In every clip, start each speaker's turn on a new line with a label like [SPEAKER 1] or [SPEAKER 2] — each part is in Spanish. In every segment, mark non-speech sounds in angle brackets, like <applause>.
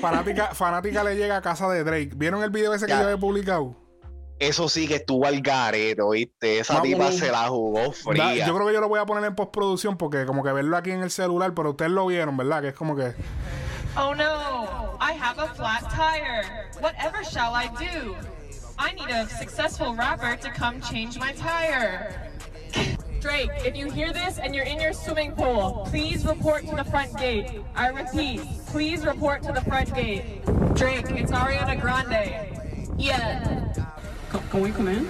[SPEAKER 1] fanática, fanática le llega a casa de Drake. ¿Vieron el video ese que yo había publicado?
[SPEAKER 2] Eso sí que estuvo al gareto, ¿viste? Esa tipa se la jugó fría.
[SPEAKER 1] yo creo que yo lo voy a poner en postproducción porque como que verlo aquí en el celular, pero ustedes lo vieron, ¿verdad? Que es como que...
[SPEAKER 3] Oh no, I have a flat tire. Whatever shall I do? I need a successful rapper to come change my tire. Drake, if you hear this and you're in your swimming pool, please report to the front gate. I repeat, please report to the front gate. Drake, it's Ariana Grande. Yeah. Can we come in?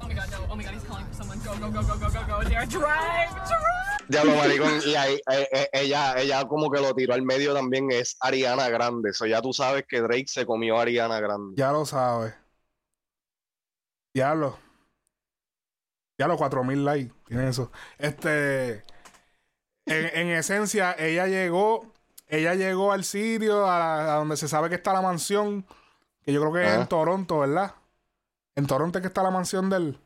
[SPEAKER 3] Oh my god, no. Oh my god, he's calling for someone. Go, go, go, go, go, go, go. There, drive, drive.
[SPEAKER 2] Diablo, maricón. Y ahí, eh, eh, ella, ella como que lo tiró al medio también es Ariana Grande. Eso ya tú sabes que Drake se comió a Ariana Grande.
[SPEAKER 1] Ya lo sabes. Diablo. Ya los 4000 likes tiene eso. Este. En, esencia, ella llegó. Ella llegó al sitio a, donde se sabe que está la mansión. Que yo creo que es en Toronto, ¿verdad? En Toronto es que está la mansión del.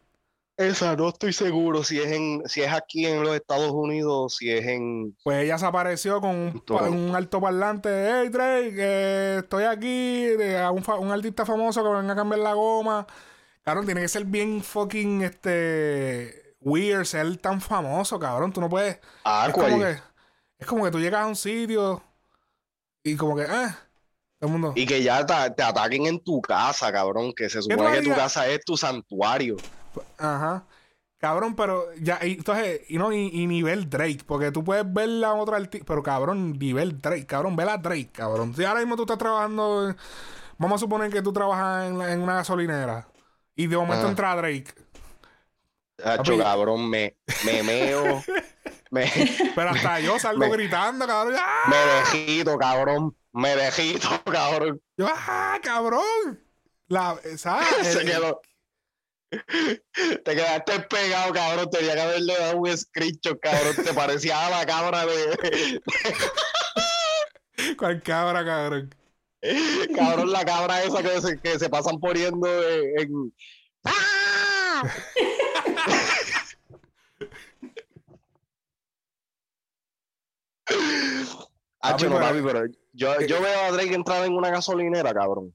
[SPEAKER 2] Esa, no estoy seguro si es en, si es aquí en los Estados Unidos, si es en.
[SPEAKER 1] Pues ella se apareció con un, un alto parlante. Hey Drake, eh, estoy aquí. De, un, un artista famoso que venga a cambiar la goma. Cabrón, tiene que ser bien fucking este weird ser tan famoso, cabrón. Tú no puedes. Ah, es como que es como que tú llegas a un sitio y como que, ah, todo el mundo.
[SPEAKER 2] Y que ya te, ataquen en tu casa, cabrón. Que se supone que tu casa es tu santuario.
[SPEAKER 1] Ajá. Cabrón, pero ya, y, entonces, y no, y, nivel Drake, porque tú puedes ver la otra artista, pero cabrón, nivel Drake, cabrón, ve la Drake, cabrón. Si ahora mismo tú estás trabajando, vamos a suponer que tú trabajas en, en una gasolinera, y de momento ah. entra Drake.
[SPEAKER 2] Hacho, cabrón, me, me meo. <laughs> me,
[SPEAKER 1] Pero hasta yo salgo gritando, cabrón. ¡Ah!
[SPEAKER 2] Me dejito, cabrón. Me dejito, <laughs> cabrón.
[SPEAKER 1] Yo, ¡ah, cabrón! La, ¿sabes? <laughs>
[SPEAKER 2] Se quedó. Te quedaste pegado, cabrón. Tenía que haberle dado un screenshot, cabrón. Te parecía a la cabra de.
[SPEAKER 1] ¿Cuál cabra, cabrón?
[SPEAKER 2] Cabrón, la cabra esa que se, que se pasan poniendo en. ¡Ah! Ah, no, papi, pero yo, yo veo a Drake entrar en una gasolinera, cabrón.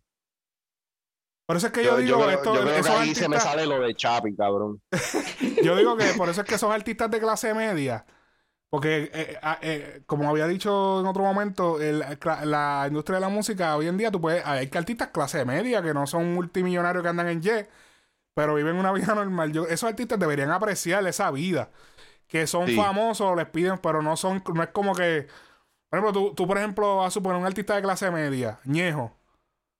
[SPEAKER 1] Por eso es que yo, digo
[SPEAKER 2] yo,
[SPEAKER 1] esto,
[SPEAKER 2] yo veo que ahí se me sale lo de Chapi, cabrón. <laughs>
[SPEAKER 1] yo digo que por eso es que son artistas de clase media porque, eh, ah, eh, como había dicho en otro momento, la industria de la música hoy en día, tú puedes, hay artistas clase media que no son multimillonarios que andan en jet, pero viven una <laughs> vida normal. esos artistas deberían apreciar esa vida. Que son famosos, les piden, pero no son, no es como que. Por ejemplo, tú, tú por ejemplo, vas a suponer un artista de clase media, Ñejo.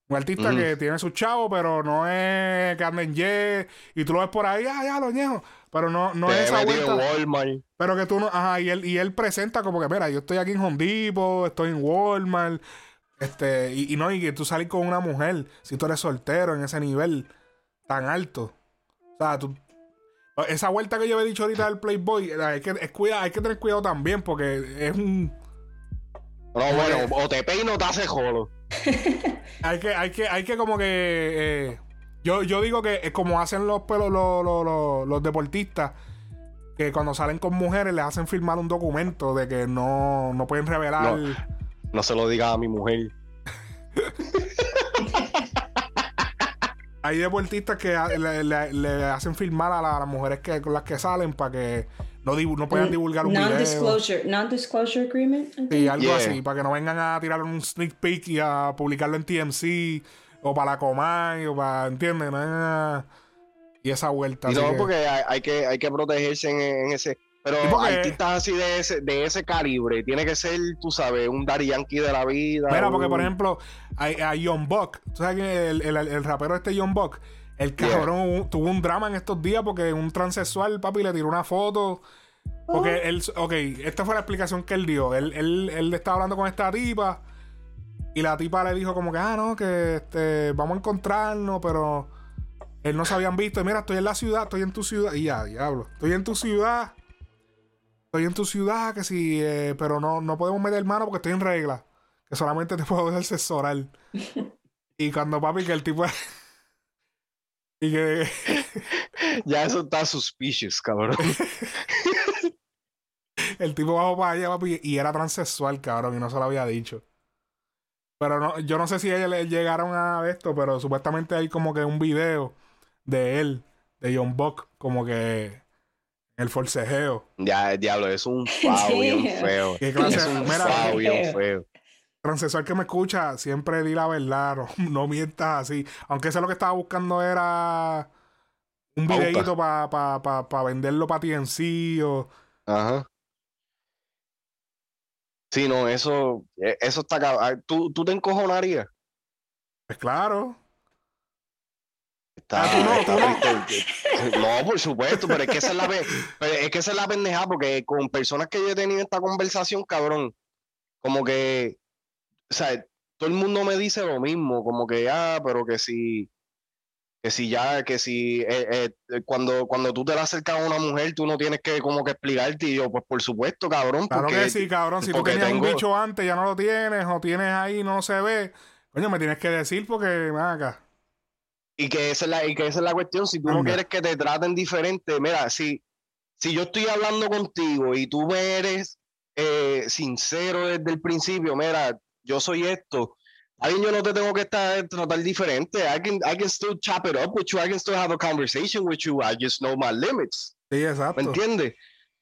[SPEAKER 1] Un artista que tiene su chavo, pero no es que anda en jet. Y tú lo ves por ahí, ah, ya, lo Ñejo. Pero no, no es esa vuelta. Pero que tú no, ajá, y él, y él presenta como que, mira, yo estoy aquí en Hondipo, estoy en Walmart, este, y, no, y que tú sales con una mujer, si tú eres soltero en ese nivel tan alto. O sea, tú, esa vuelta que yo he dicho ahorita del Playboy, hay que, es cuida, hay que tener cuidado también, porque es un.
[SPEAKER 2] No, bueno, o te peino o te hace jolo. <laughs>
[SPEAKER 1] hay que, hay que, hay que como que eh, yo, yo digo que es como hacen los, los, los, los, deportistas, que cuando salen con mujeres les hacen firmar un documento de que no, no pueden revelar.
[SPEAKER 2] No, se lo diga a mi mujer.
[SPEAKER 1] Hay deportistas que le, hacen firmar a, las mujeres que, con las que salen para que no, no puedan divulgar un
[SPEAKER 4] non-disclosure, Non-disclosure agreement.
[SPEAKER 1] Sí, algo así, para que no vengan a tirar un sneak peek y a publicarlo en TMC o para la Comay, o para, ¿entiendes? y esa vuelta.
[SPEAKER 2] Y no, porque hay, que, hay que protegerse en, ese. Pero artistas así de ese, de ese calibre, tiene que ser, tú sabes, un Daddy Yankee de la vida.
[SPEAKER 1] Mira, porque por ejemplo, hay, hay John Buck, tú sabes que el, el, rapero este John Buck, el cabrón tuvo un drama en estos días porque un transexual, papi, le tiró una foto. Porque oh. él, ok, esta fue la explicación que él dio. Él, él, él estaba hablando con esta tipa y la tipa le dijo como que, ah, no, que este, vamos a encontrarnos, pero él no se habían visto. Y mira, estoy en la ciudad, estoy en tu ciudad. Y ya, diablo. Estoy en tu ciudad. Estoy en tu ciudad, que sí, eh, pero no, no podemos meter mano porque estoy en regla. Que solamente te puedo asesorar. <laughs> y cuando papi, que el tipo... y que... <laughs>
[SPEAKER 2] ya eso está suspicious, cabrón. <laughs>
[SPEAKER 1] el tipo bajó para allá, papi, y era transexual, cabrón, y no se lo había dicho. Pero no, yo no sé si ellos llegaron a esto, pero supuestamente hay como que un video de él, de John Buck, como que el forcejeo.
[SPEAKER 2] Ya, el diablo, es un <laughs> fao bien feo.
[SPEAKER 1] ¿Qué clase?
[SPEAKER 2] Es un
[SPEAKER 1] Mira,
[SPEAKER 2] fao bien feo.
[SPEAKER 1] Transexual que me escucha, siempre di la verdad, no, <laughs> no mientas así. Aunque eso lo que estaba buscando era un videito para pa, pa, pa venderlo para ti en sí o...
[SPEAKER 2] Ajá. Sí, no, eso, eh, eso está cabrón. ¿Tú, tú te encojonarías.
[SPEAKER 1] Pues claro.
[SPEAKER 2] Está,
[SPEAKER 1] Ah, tú no,
[SPEAKER 2] está
[SPEAKER 1] tú no. <laughs>
[SPEAKER 2] por supuesto, pero es que esa es la es que esa es la pendejada, porque con personas que yo he tenido esta conversación, cabrón, como que, o sea, todo el mundo me dice lo mismo, como que, ah, pero que si, que si ya, que si, eh, eh, cuando, cuando tú te le acercas a una mujer, tú no tienes que como que explicarte, y yo, pues por supuesto, cabrón,
[SPEAKER 1] Claro
[SPEAKER 2] porque
[SPEAKER 1] que sí, cabrón. Si tú tenías un bicho antes, ya no lo tienes, o tienes ahí, no se ve. Coño, me tienes que decir porque, acá.
[SPEAKER 2] Y que esa es la, y que esa es la cuestión. Si tú no quieres que te traten diferente, mira, si, si yo estoy hablando contigo y tú me eres eh, sincero desde el principio, mira, yo soy esto. Ahí yo no te tengo que estar, tratar diferente. I can, I can still chop it up with you. I can still have a conversation with you. I just know my limits.
[SPEAKER 1] Sí,
[SPEAKER 2] ¿Me
[SPEAKER 1] exacto.
[SPEAKER 2] entiendes?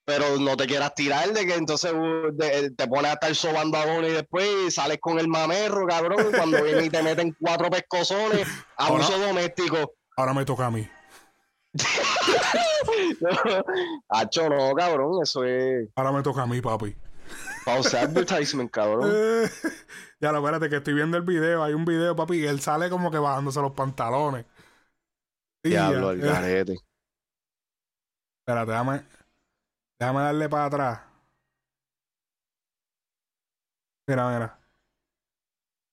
[SPEAKER 2] Pero no te quieras tirar de que entonces uh, de- te pones a estar sobando a uno y después sales con el mamerro, cabrón, cuando viene y te meten cuatro pescozones, <laughs> abuso doméstico.
[SPEAKER 1] Ahora me toca a mí. <laughs>
[SPEAKER 2] Hacho, no, cabrón, eso es
[SPEAKER 1] Ahora me toca a mí, papi.
[SPEAKER 2] Pausa advertisement, cabrón.
[SPEAKER 1] Eh, <laughs> ya lo espérate que estoy viendo el video. Hay un video, papi, y él sale como que bajándose los pantalones.
[SPEAKER 2] Diablo, el
[SPEAKER 1] eh, <laughs>
[SPEAKER 2] garete.
[SPEAKER 1] Espérate, déjame, déjame darle para atrás. Mira, mira.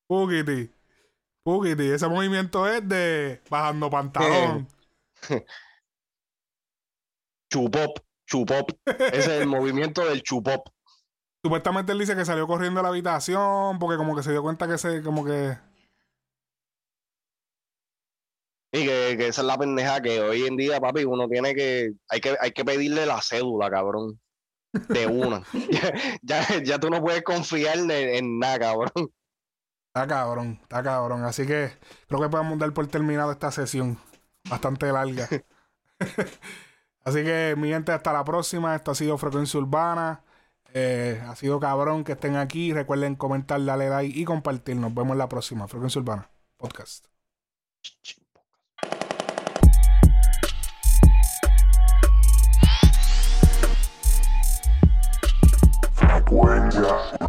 [SPEAKER 1] Pukiti. Pukiti. Ese movimiento es de bajando pantalón. <laughs>
[SPEAKER 2] Chupop, chupop. Ese es el movimiento del chupop.
[SPEAKER 1] Supuestamente él dice que salió corriendo a la habitación porque como que se dio cuenta que se, como que...
[SPEAKER 2] Y que, que esa es la pendeja que hoy en día, papi, uno tiene que, hay que, hay que pedirle la cédula, cabrón. De una. ya, <laughs> <laughs> ya, ya tú no puedes confiar en, en nada, cabrón.
[SPEAKER 1] Está cabrón, está cabrón. Así que creo que podemos dar por terminado esta sesión. Bastante larga. <laughs> Así que, mi gente, hasta la próxima. Esto ha sido Frecuencia Urbana. Eh, ha sido cabrón que estén aquí. Recuerden comentar, darle like y compartir. Nos vemos la próxima. Frecuencia Urbana Podcast.
[SPEAKER 5] Frecuencia